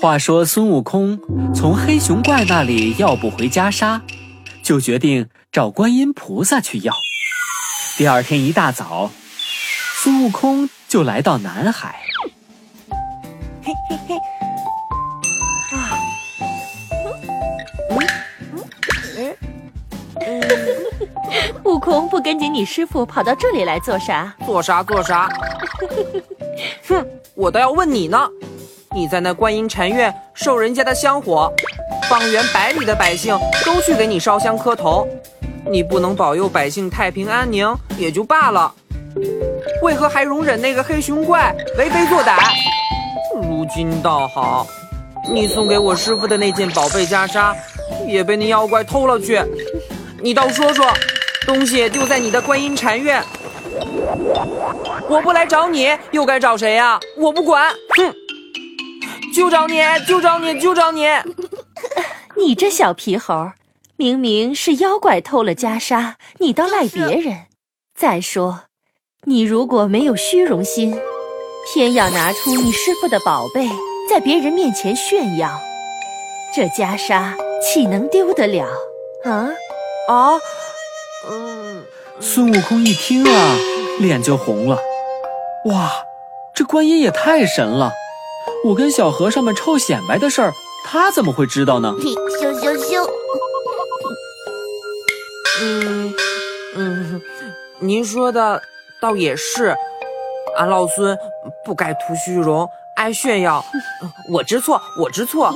话说孙悟空从黑熊怪那里要不回袈裟，就决定找观音菩萨去要。第二天一大早，孙悟空就来到南海。嘿嘿嘿，啊，嗯嗯嗯，悟空不跟紧你师傅跑到这里来做啥？做啥做啥？哼，我倒要问你呢。你在那观音禅院受人家的香火，方圆百里的百姓都去给你烧香磕头，你不能保佑百姓太平安宁也就罢了，为何还容忍那个黑熊怪为非作歹？如今倒好，你送给我师傅的那件宝贝袈裟也被那妖怪偷了去，你倒说说，东西丢在你的观音禅院，我不来找你又该找谁呀？我不管，哼！就找你，就找你，就找你！你这小皮猴，明明是妖怪偷了袈裟，你倒赖别人。再说，你如果没有虚荣心，偏要拿出你师傅的宝贝在别人面前炫耀，这袈裟岂能丢得了？啊啊！嗯，孙悟空一听啊，脸就红了。哇，这观音也太神了！我跟小和尚们臭显摆的事儿，他怎么会知道呢？羞羞羞！嗯嗯，您说的倒也是，俺老孙不该图虚荣，爱炫耀，我知错，我知错。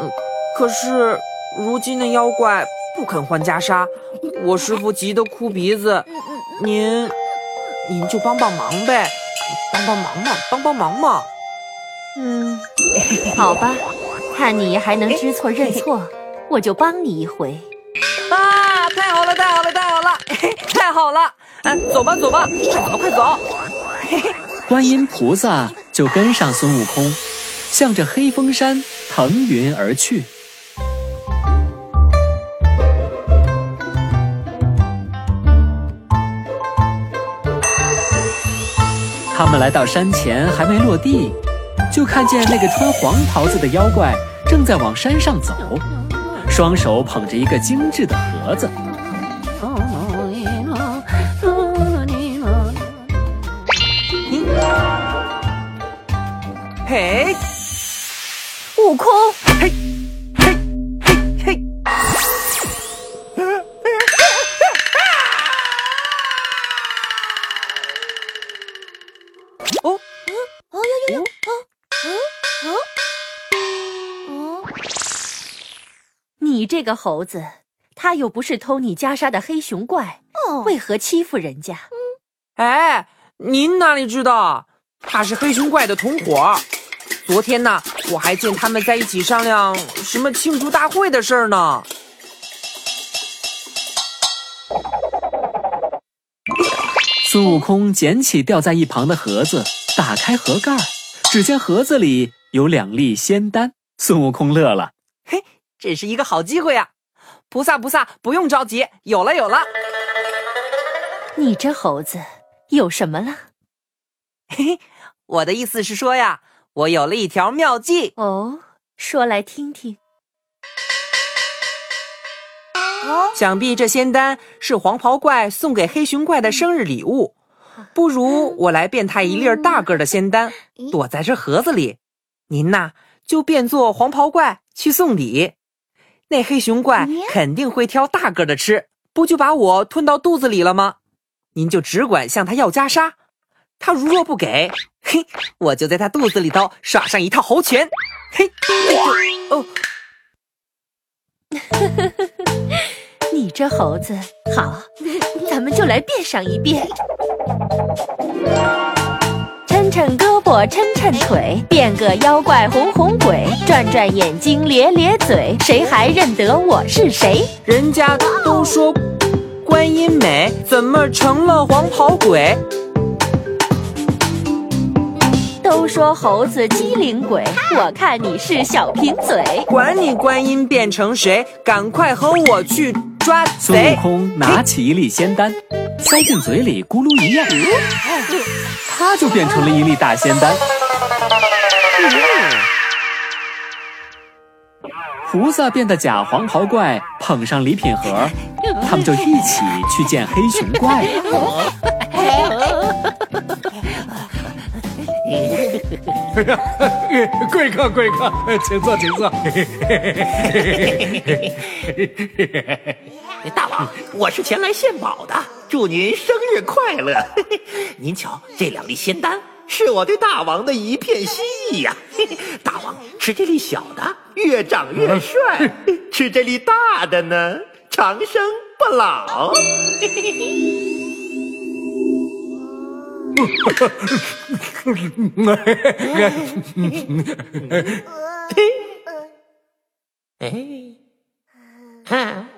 嗯，可是如今的妖怪不肯换袈裟，我师傅急得哭鼻子，您您就帮帮忙呗。帮帮忙嘛，帮帮忙嘛！嗯，好吧，看你还能知错认错，我就帮你一回。啊，太好了，太好了，太好了，太好了！哎，走吧，走吧，快走，快走！观音菩萨就跟上孙悟空，向着黑风山腾云而去。他们来到山前，还没落地，就看见那个穿黄袍子的妖怪正在往山上走，双手捧着一个精致的盒子。嘿，悟空，嘿。这个猴子，他又不是偷你袈裟的黑熊怪，为何欺负人家？哎，您哪里知道？他是黑熊怪的同伙。昨天呢，我还见他们在一起商量什么庆祝大会的事儿呢。孙悟空捡起掉在一旁的盒子，打开盒盖，只见盒子里有两粒仙丹。孙悟空乐了，嘿。这是一个好机会呀！菩萨，菩萨，不用着急，有了，有了。你这猴子有什么了？嘿嘿，我的意思是说呀，我有了一条妙计哦，说来听听。哦，想必这仙丹是黄袍怪送给黑熊怪的生日礼物，不如我来变他一粒大个的仙丹，躲在这盒子里，您呐就变作黄袍怪去送礼。那黑熊怪肯定会挑大个的吃，不就把我吞到肚子里了吗？您就只管向他要袈裟，他如若不给，嘿，我就在他肚子里头耍上一套猴拳，嘿，哦，你这猴子好，咱们就来变上一变。抻胳膊抻抻腿，变个妖怪哄哄鬼，转转眼睛咧咧嘴，谁还认得我是谁？人家都说观音美，怎么成了黄袍鬼？都说猴子机灵鬼，我看你是小贫嘴。管你观音变成谁，赶快和我去抓孙悟！空拿起一粒仙丹，塞进嘴里，咕噜一咽，它就变成了一粒大仙丹。菩萨变的假黄袍怪捧上礼品盒，他们就一起去见黑熊怪了。贵客贵客，请坐请坐。大王，我是前来献宝的，祝您生日快乐。嘿 嘿 您瞧，这两粒仙丹是我对大王的一片心意呀、大王吃这粒小的，越长越帅；吃这粒大的呢，长生不老。哎，哈。咦，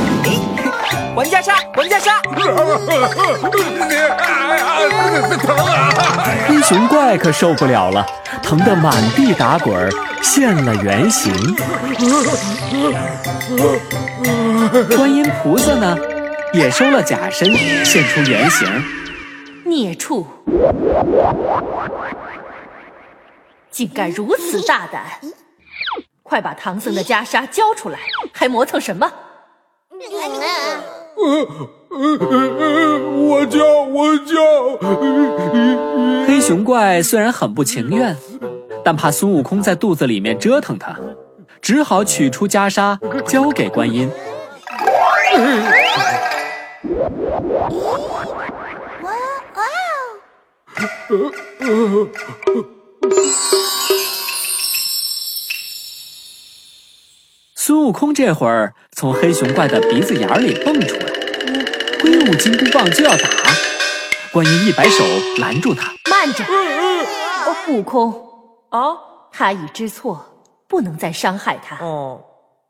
玩家杀，玩家杀！黑熊怪可受不了了，疼得满地打滚儿，现了原形。观音菩萨呢，也收了假身，现出原形。孽畜，竟敢如此大胆！快把唐僧的袈裟交出来，还磨蹭什么？我叫我叫，黑熊怪虽然很不情愿，但怕孙悟空在肚子里面折腾他，只好取出袈裟交给观音。孙悟空这会儿从黑熊怪的鼻子眼儿里蹦出来，挥舞金箍棒就要打，观音一摆手拦住他。慢着，悟空，啊，他已知错，不能再伤害他，哦，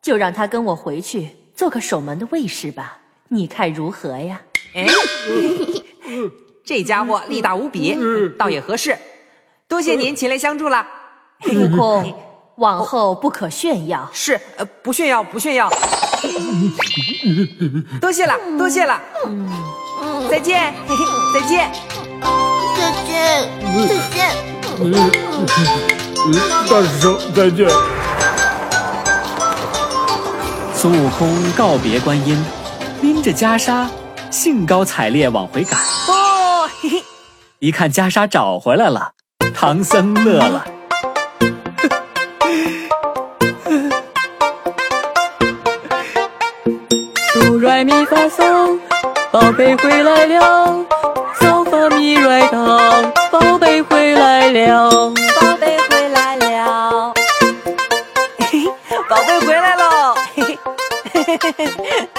就让他跟我回去做个守门的卫士吧。你看如何呀？哎，这家伙力大无比，倒也合适。多谢您前来相助了。悟空，往后不可炫耀。是，呃，不炫耀，不炫耀。多谢了，多谢了。再见，嘿嘿，再见。再见，再见。大师兄再见。孙悟空告别观音，拎着袈裟，兴高采烈往回赶。哦，嘿嘿，一看袈裟找回来了，唐僧乐了。咪发嗦，宝贝回来了。嗦发咪来哆，宝贝回来了。宝贝回来了。嘿嘿，宝贝回来喽。嘿嘿，嘿嘿嘿嘿。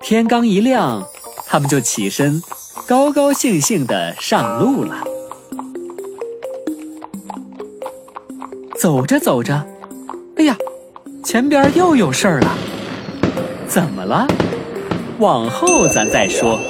天刚一亮，他们就起身，高高兴兴的上路了。走着走着，哎呀，前边又有事儿了。怎么了？往后咱再说。